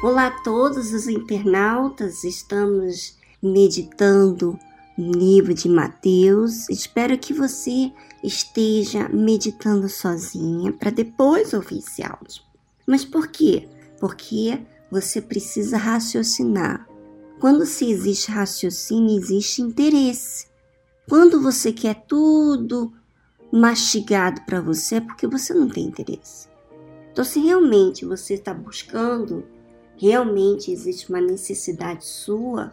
Olá a todos os internautas, estamos meditando no livro de Mateus. Espero que você esteja meditando sozinha para depois ouvir esse áudio. Mas por quê? Porque você precisa raciocinar. Quando se existe raciocínio, existe interesse. Quando você quer tudo mastigado para você, é porque você não tem interesse. Então, se realmente você está buscando, realmente existe uma necessidade sua,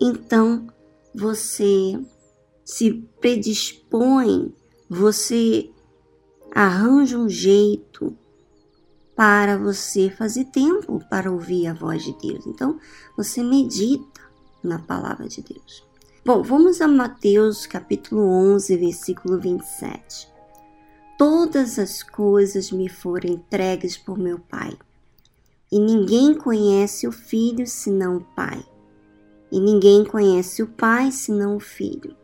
então você se predispõe, você arranja um jeito para você fazer tempo para ouvir a voz de Deus. Então, você medita na palavra de Deus. Bom, vamos a Mateus capítulo 11, versículo 27. Todas as coisas me foram entregues por meu Pai, e ninguém conhece o Filho senão o Pai, e ninguém conhece o Pai senão o Filho,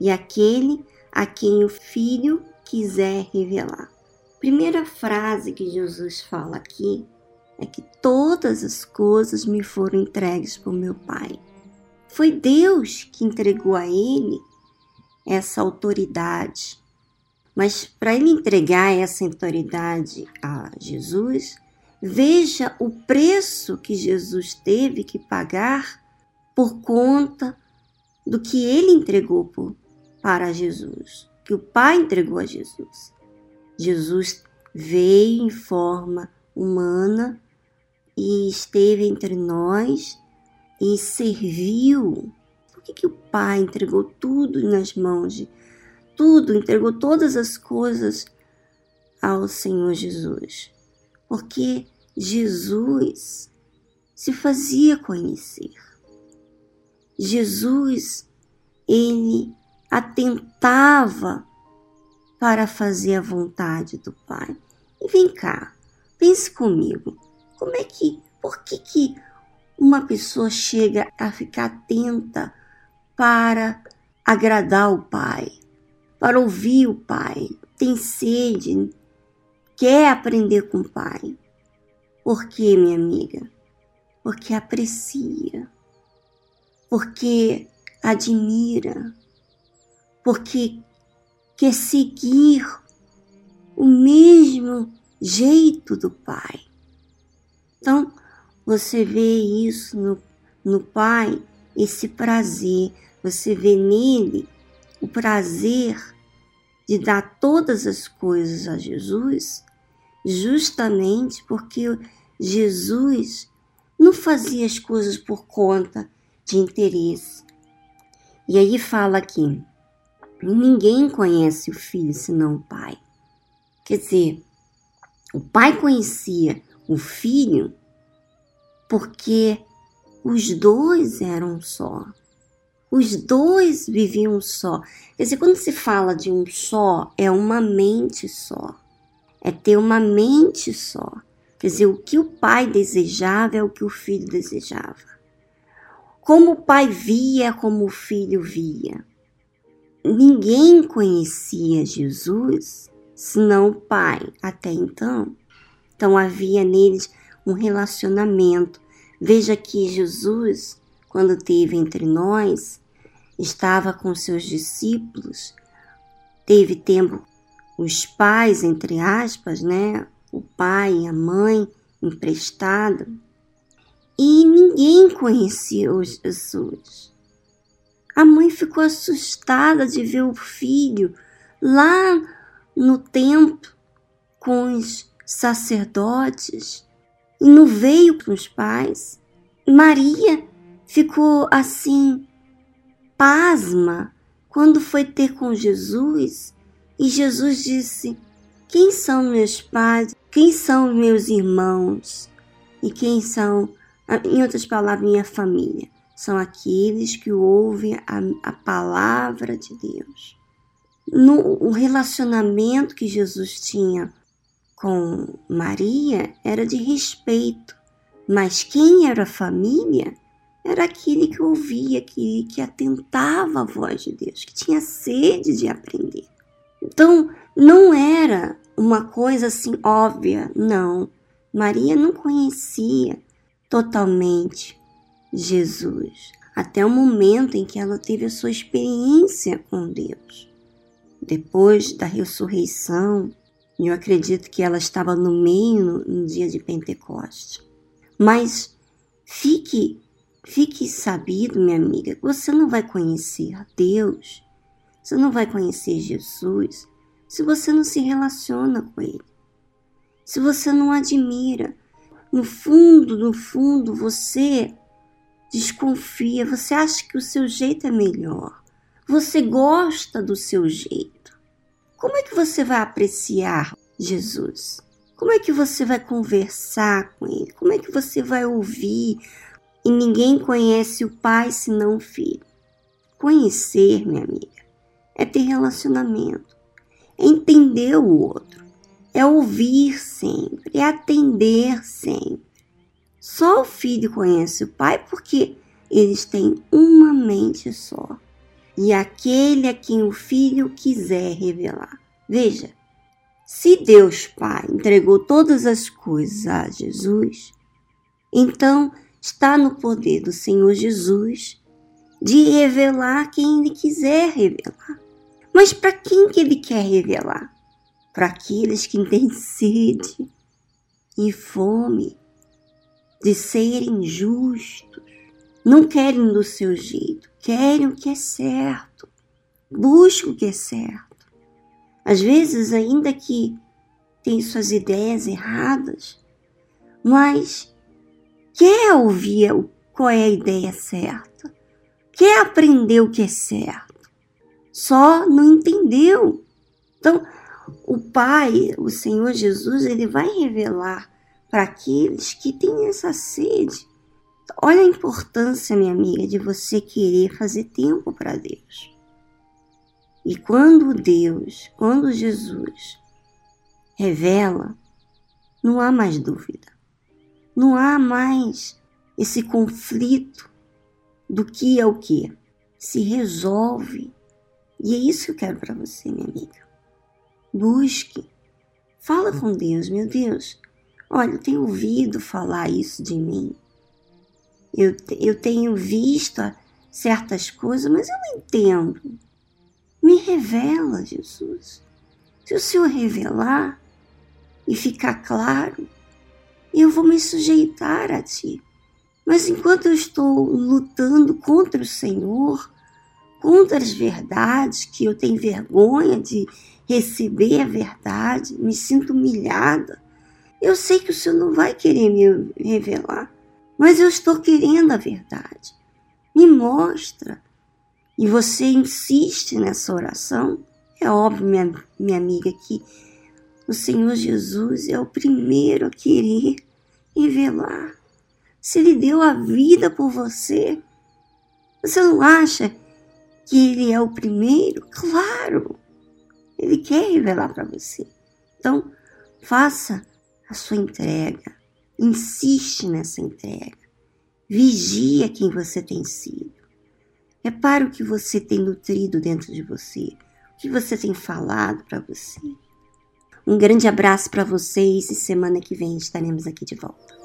e aquele a quem o Filho quiser revelar. Primeira frase que Jesus fala aqui é que todas as coisas me foram entregues por meu Pai. Foi Deus que entregou a ele essa autoridade mas para ele entregar essa autoridade a Jesus, veja o preço que Jesus teve que pagar por conta do que ele entregou por, para Jesus, que o Pai entregou a Jesus. Jesus veio em forma humana e esteve entre nós e serviu. Por que, que o Pai entregou tudo nas mãos de tudo, entregou todas as coisas ao Senhor Jesus, porque Jesus se fazia conhecer. Jesus, ele atentava para fazer a vontade do Pai. E vem cá, pense comigo, como é que, por que que uma pessoa chega a ficar atenta para agradar o Pai? para ouvir o Pai, tem sede, quer aprender com o Pai. Por quê, minha amiga? Porque aprecia, porque admira, porque quer seguir o mesmo jeito do Pai. Então, você vê isso no, no Pai, esse prazer, você vê nele o prazer de dar todas as coisas a Jesus, justamente porque Jesus não fazia as coisas por conta de interesse. E aí fala aqui: ninguém conhece o filho senão o pai. Quer dizer, o pai conhecia o filho porque os dois eram só. Os dois viviam só. Quer dizer, quando se fala de um só, é uma mente só. É ter uma mente só. Quer dizer, o que o pai desejava é o que o filho desejava. Como o pai via, como o filho via. Ninguém conhecia Jesus senão o pai até então. Então havia neles um relacionamento. Veja que Jesus, quando teve entre nós, estava com seus discípulos, teve tempo os pais, entre aspas, né? O pai e a mãe emprestada. E ninguém conhecia Jesus. A mãe ficou assustada de ver o filho lá no templo com os sacerdotes e não veio para os pais. Maria ficou assim pasma quando foi ter com Jesus e Jesus disse: Quem são meus pais? Quem são meus irmãos? E quem são, em outras palavras, minha família? São aqueles que ouvem a, a palavra de Deus. No o relacionamento que Jesus tinha com Maria era de respeito, mas quem era a família era aquele que ouvia, aquele que atentava à voz de Deus, que tinha sede de aprender. Então, não era uma coisa assim óbvia, não. Maria não conhecia totalmente Jesus, até o momento em que ela teve a sua experiência com Deus. Depois da ressurreição, eu acredito que ela estava no meio no, dia de Pentecoste. Mas fique, fique sabido, minha amiga, você não vai conhecer Deus, você não vai conhecer Jesus se você não se relaciona com Ele, se você não admira. No fundo, no fundo, você desconfia, você acha que o seu jeito é melhor, você gosta do seu jeito. Como é que você vai apreciar Jesus? Como é que você vai conversar com ele? Como é que você vai ouvir? E ninguém conhece o pai senão o filho. Conhecer, minha amiga, é ter relacionamento, é entender o outro, é ouvir sempre, é atender sempre. Só o filho conhece o pai porque eles têm uma mente só. E aquele a quem o filho quiser revelar. Veja, se Deus Pai entregou todas as coisas a Jesus, então está no poder do Senhor Jesus de revelar quem ele quiser revelar. Mas para quem que ele quer revelar? Para aqueles que têm sede e fome de serem justos, não querem do seu jeito, querem o que é certo, buscam o que é certo. Às vezes, ainda que tem suas ideias erradas, mas quer ouvir qual é a ideia certa, quer aprender o que é certo, só não entendeu. Então, o Pai, o Senhor Jesus, ele vai revelar para aqueles que têm essa sede. Olha a importância, minha amiga, de você querer fazer tempo para Deus. E quando Deus, quando Jesus revela, não há mais dúvida. Não há mais esse conflito do que é o que. Se resolve. E é isso que eu quero para você, minha amiga. Busque. Fala com Deus, meu Deus. Olha, eu tenho ouvido falar isso de mim. Eu, eu tenho visto certas coisas, mas eu não entendo. Me revela, Jesus. Se o Senhor revelar e ficar claro, eu vou me sujeitar a Ti. Mas enquanto eu estou lutando contra o Senhor, contra as verdades, que eu tenho vergonha de receber a verdade, me sinto humilhada, eu sei que o Senhor não vai querer me revelar, mas eu estou querendo a verdade. Me mostra e você insiste nessa oração, é óbvio, minha, minha amiga, que o Senhor Jesus é o primeiro a querer revelar. Se Ele deu a vida por você, você não acha que Ele é o primeiro? Claro! Ele quer revelar para você. Então, faça a sua entrega. Insiste nessa entrega. Vigia quem você tem sido. Repare o que você tem nutrido dentro de você, o que você tem falado para você. Um grande abraço para vocês e semana que vem estaremos aqui de volta.